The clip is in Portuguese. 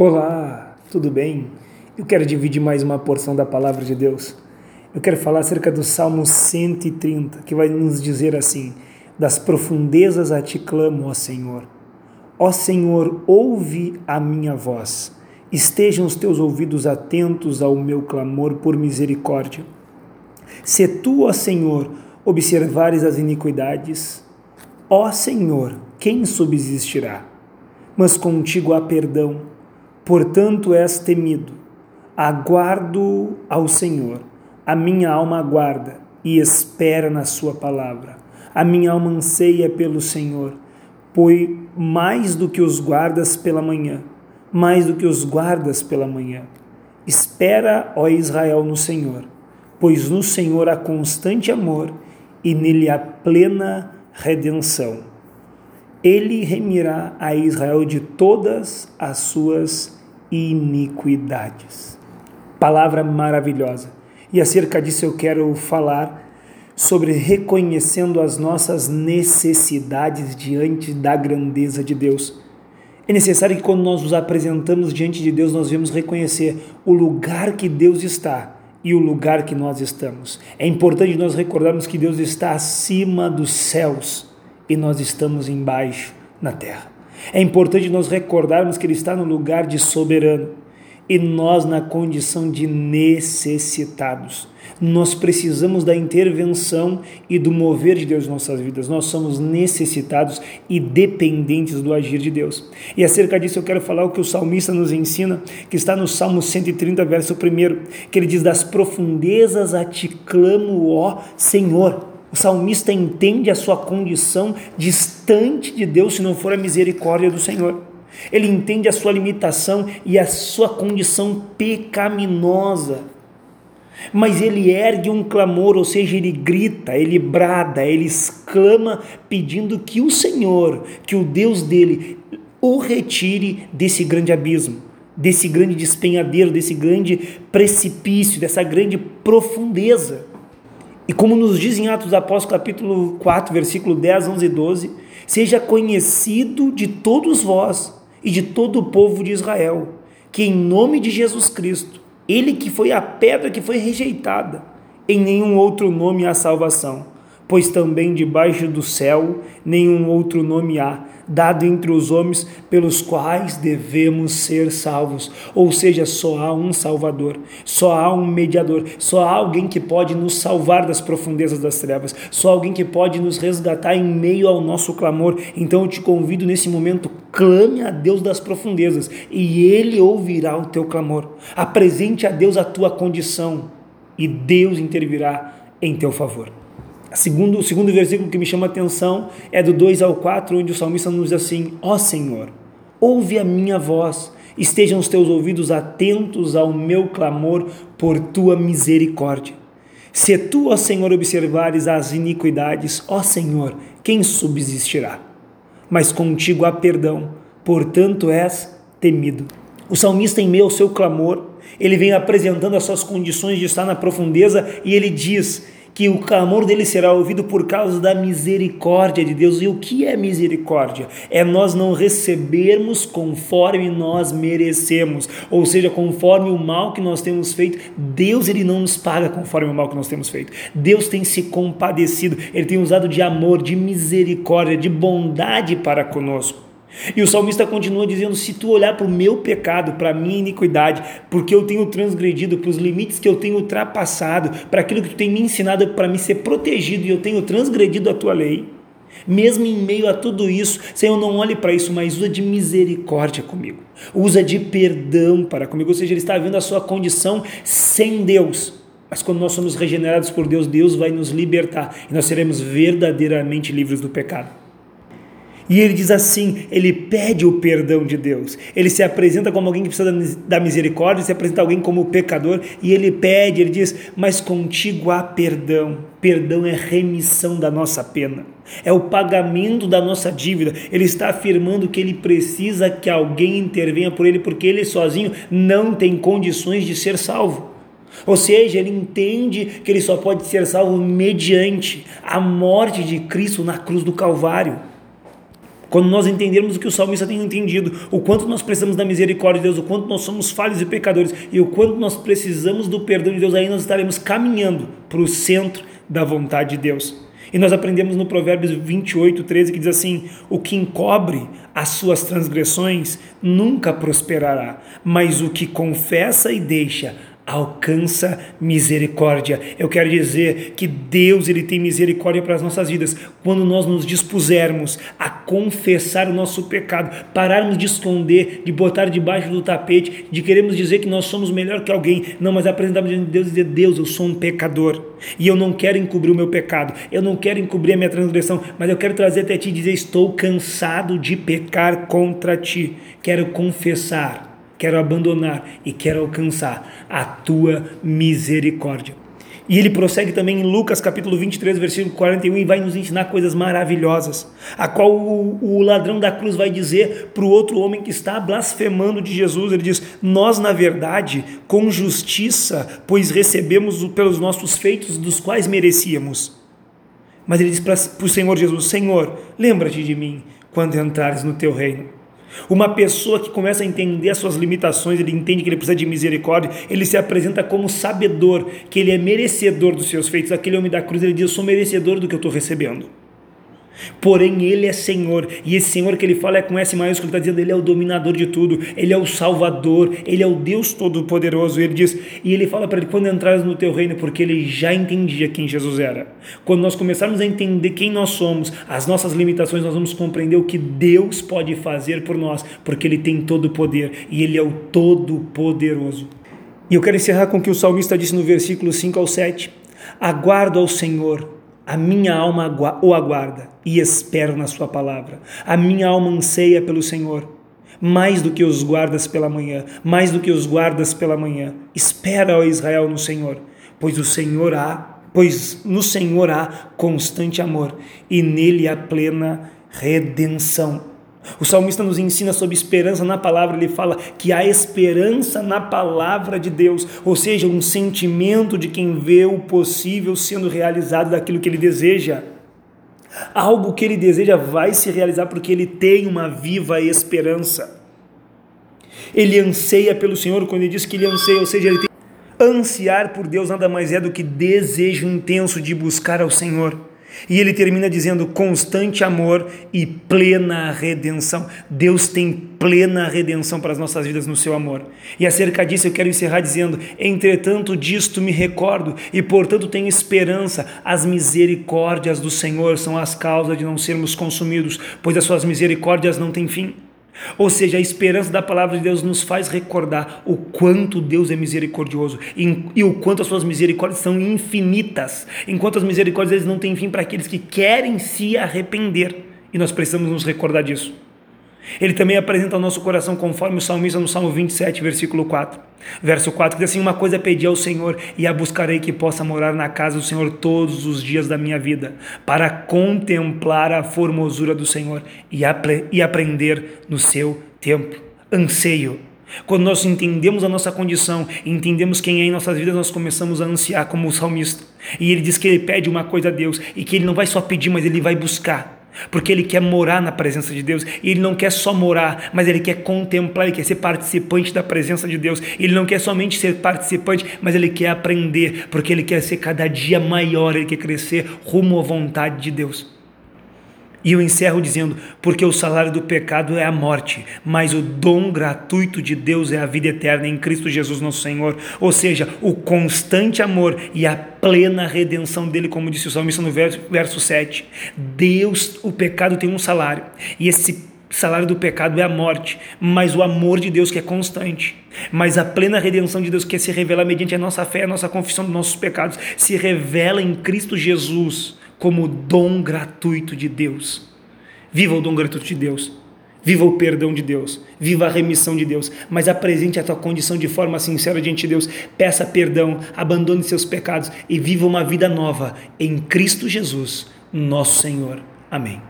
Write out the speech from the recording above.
Olá, tudo bem? Eu quero dividir mais uma porção da palavra de Deus. Eu quero falar acerca do Salmo 130, que vai nos dizer assim: Das profundezas a ti clamo, ó Senhor. Ó Senhor, ouve a minha voz. Estejam os teus ouvidos atentos ao meu clamor por misericórdia. Se tu, ó Senhor, observares as iniquidades, ó Senhor, quem subsistirá? Mas contigo há perdão Portanto és temido. Aguardo ao Senhor. A minha alma aguarda e espera na Sua palavra. A minha alma anseia pelo Senhor, pois mais do que os guardas pela manhã, mais do que os guardas pela manhã. Espera, ó Israel, no Senhor, pois no Senhor há constante amor e nele há plena redenção. Ele remirá a Israel de todas as suas iniquidades. Palavra maravilhosa. E acerca disso eu quero falar sobre reconhecendo as nossas necessidades diante da grandeza de Deus. É necessário que quando nós nos apresentamos diante de Deus, nós vamos reconhecer o lugar que Deus está e o lugar que nós estamos. É importante nós recordarmos que Deus está acima dos céus e nós estamos embaixo na terra. É importante nós recordarmos que Ele está no lugar de soberano e nós na condição de necessitados. Nós precisamos da intervenção e do mover de Deus em nossas vidas. Nós somos necessitados e dependentes do agir de Deus. E acerca disso eu quero falar o que o salmista nos ensina, que está no Salmo 130, verso 1, que ele diz: Das profundezas a ti clamo, ó Senhor. O salmista entende a sua condição distante de Deus se não for a misericórdia do Senhor. Ele entende a sua limitação e a sua condição pecaminosa. Mas ele ergue um clamor, ou seja, ele grita, ele brada, ele exclama, pedindo que o Senhor, que o Deus dele, o retire desse grande abismo, desse grande despenhadeiro, desse grande precipício, dessa grande profundeza. E como nos diz em Atos dos Apóstolos, capítulo 4, versículo 10, 11 e 12, seja conhecido de todos vós e de todo o povo de Israel, que em nome de Jesus Cristo, ele que foi a pedra que foi rejeitada, em nenhum outro nome há salvação, pois também debaixo do céu nenhum outro nome há dado entre os homens pelos quais devemos ser salvos. Ou seja, só há um Salvador, só há um mediador, só há alguém que pode nos salvar das profundezas das trevas, só alguém que pode nos resgatar em meio ao nosso clamor. Então eu te convido nesse momento, clame a Deus das profundezas e ele ouvirá o teu clamor. Apresente a Deus a tua condição e Deus intervirá em teu favor. Segundo, o segundo versículo que me chama a atenção é do 2 ao 4, onde o salmista nos diz assim: Ó oh Senhor, ouve a minha voz, estejam os teus ouvidos atentos ao meu clamor por tua misericórdia. Se tu, ó Senhor, observares as iniquidades, ó Senhor, quem subsistirá? Mas contigo há perdão, portanto és temido. O salmista, em meio ao seu clamor, ele vem apresentando as suas condições de estar na profundeza e ele diz: que o clamor dele será ouvido por causa da misericórdia de Deus. E o que é misericórdia? É nós não recebermos conforme nós merecemos, ou seja, conforme o mal que nós temos feito, Deus ele não nos paga conforme o mal que nós temos feito. Deus tem se compadecido, ele tem usado de amor, de misericórdia, de bondade para conosco. E o salmista continua dizendo: se tu olhar para o meu pecado, para a minha iniquidade, porque eu tenho transgredido, para os limites que eu tenho ultrapassado, para aquilo que tu tem me ensinado para me ser protegido e eu tenho transgredido a tua lei, mesmo em meio a tudo isso, Senhor, não olhe para isso, mas usa de misericórdia comigo, usa de perdão para comigo, ou seja, ele está vendo a sua condição sem Deus. Mas quando nós somos regenerados por Deus, Deus vai nos libertar e nós seremos verdadeiramente livres do pecado. E ele diz assim: ele pede o perdão de Deus. Ele se apresenta como alguém que precisa da misericórdia, se apresenta alguém como pecador, e ele pede, ele diz: Mas contigo há perdão. Perdão é remissão da nossa pena, é o pagamento da nossa dívida. Ele está afirmando que ele precisa que alguém intervenha por ele, porque ele sozinho não tem condições de ser salvo. Ou seja, ele entende que ele só pode ser salvo mediante a morte de Cristo na cruz do Calvário. Quando nós entendermos o que o salmista tem entendido, o quanto nós precisamos da misericórdia de Deus, o quanto nós somos falhos e pecadores e o quanto nós precisamos do perdão de Deus, aí nós estaremos caminhando para o centro da vontade de Deus. E nós aprendemos no Provérbios 28, 13, que diz assim: O que encobre as suas transgressões nunca prosperará, mas o que confessa e deixa alcança misericórdia. Eu quero dizer que Deus ele tem misericórdia para as nossas vidas. Quando nós nos dispusermos a confessar o nosso pecado, pararmos de esconder, de botar debaixo do tapete, de queremos dizer que nós somos melhor que alguém, não, mas apresentarmos diante de Deus e dizer: Deus, eu sou um pecador e eu não quero encobrir o meu pecado, eu não quero encobrir a minha transgressão, mas eu quero trazer até ti e dizer: Estou cansado de pecar contra ti, quero confessar quero abandonar e quero alcançar a tua misericórdia. E ele prossegue também em Lucas capítulo 23, versículo 41 e vai nos ensinar coisas maravilhosas, a qual o, o ladrão da cruz vai dizer para o outro homem que está blasfemando de Jesus, ele diz: "Nós, na verdade, com justiça, pois recebemos pelos nossos feitos dos quais merecíamos." Mas ele diz para o Senhor Jesus: "Senhor, lembra-te de mim quando entrares no teu reino." Uma pessoa que começa a entender as suas limitações, ele entende que ele precisa de misericórdia, ele se apresenta como sabedor, que ele é merecedor dos seus feitos. Aquele homem da cruz, ele diz: Eu sou merecedor do que eu estou recebendo. Porém, Ele é Senhor, e esse Senhor que ele fala é com S maiúsculo, está dizendo, Ele é o dominador de tudo, Ele é o Salvador, Ele é o Deus Todo-Poderoso. Ele diz, e ele fala para ele: quando entrares no teu reino, porque ele já entendia quem Jesus era. Quando nós começarmos a entender quem nós somos, as nossas limitações, nós vamos compreender o que Deus pode fazer por nós, porque Ele tem todo o poder e Ele é o Todo-Poderoso. E eu quero encerrar com o que o salmista disse no versículo 5 ao 7: Aguardo ao Senhor a minha alma o aguarda e espero na Sua palavra. A minha alma anseia pelo Senhor, mais do que os guardas pela manhã, mais do que os guardas pela manhã. Espera, ó Israel, no Senhor, pois o Senhor há, pois no Senhor há constante amor e nele há plena redenção. O salmista nos ensina sobre esperança na palavra, ele fala que há esperança na palavra de Deus, ou seja, um sentimento de quem vê o possível sendo realizado daquilo que ele deseja. Algo que ele deseja vai se realizar porque ele tem uma viva esperança. Ele anseia pelo Senhor, quando ele diz que ele anseia, ou seja, ele tem ansiar por Deus nada mais é do que desejo intenso de buscar ao Senhor. E ele termina dizendo constante amor e plena redenção. Deus tem plena redenção para as nossas vidas no seu amor. E acerca disso eu quero encerrar dizendo: entretanto, disto me recordo e portanto tenho esperança. As misericórdias do Senhor são as causas de não sermos consumidos, pois as suas misericórdias não têm fim. Ou seja, a esperança da palavra de Deus nos faz recordar o quanto Deus é misericordioso e, o quanto as suas misericórdias são infinitas, enquanto as misericórdias não têm fim para aqueles que querem se arrepender. E nós precisamos nos recordar disso. Ele também apresenta ao nosso coração, conforme o salmista no Salmo 27, versículo 4. Verso 4, que diz assim: Uma coisa pedi ao Senhor, e a buscarei que possa morar na casa do Senhor todos os dias da minha vida, para contemplar a formosura do Senhor e, e aprender no seu tempo. Anseio. Quando nós entendemos a nossa condição, entendemos quem é em nossas vidas, nós começamos a ansiar como o salmista. E ele diz que ele pede uma coisa a Deus, e que ele não vai só pedir, mas ele vai buscar porque ele quer morar na presença de Deus, e ele não quer só morar, mas ele quer contemplar, ele quer ser participante da presença de Deus. Ele não quer somente ser participante, mas ele quer aprender, porque ele quer ser cada dia maior, ele quer crescer rumo à vontade de Deus. E eu encerro dizendo: porque o salário do pecado é a morte, mas o dom gratuito de Deus é a vida eterna em Cristo Jesus, nosso Senhor. Ou seja, o constante amor e a plena redenção dele, como disse o salmista no verso, verso 7. Deus, o pecado tem um salário, e esse salário do pecado é a morte, mas o amor de Deus que é constante, mas a plena redenção de Deus que se revela mediante a nossa fé, a nossa confissão dos nossos pecados, se revela em Cristo Jesus como dom gratuito de Deus. Viva o dom gratuito de Deus. Viva o perdão de Deus, viva a remissão de Deus, mas apresente a tua condição de forma sincera diante de Deus. Peça perdão, abandone seus pecados e viva uma vida nova em Cristo Jesus, nosso Senhor. Amém.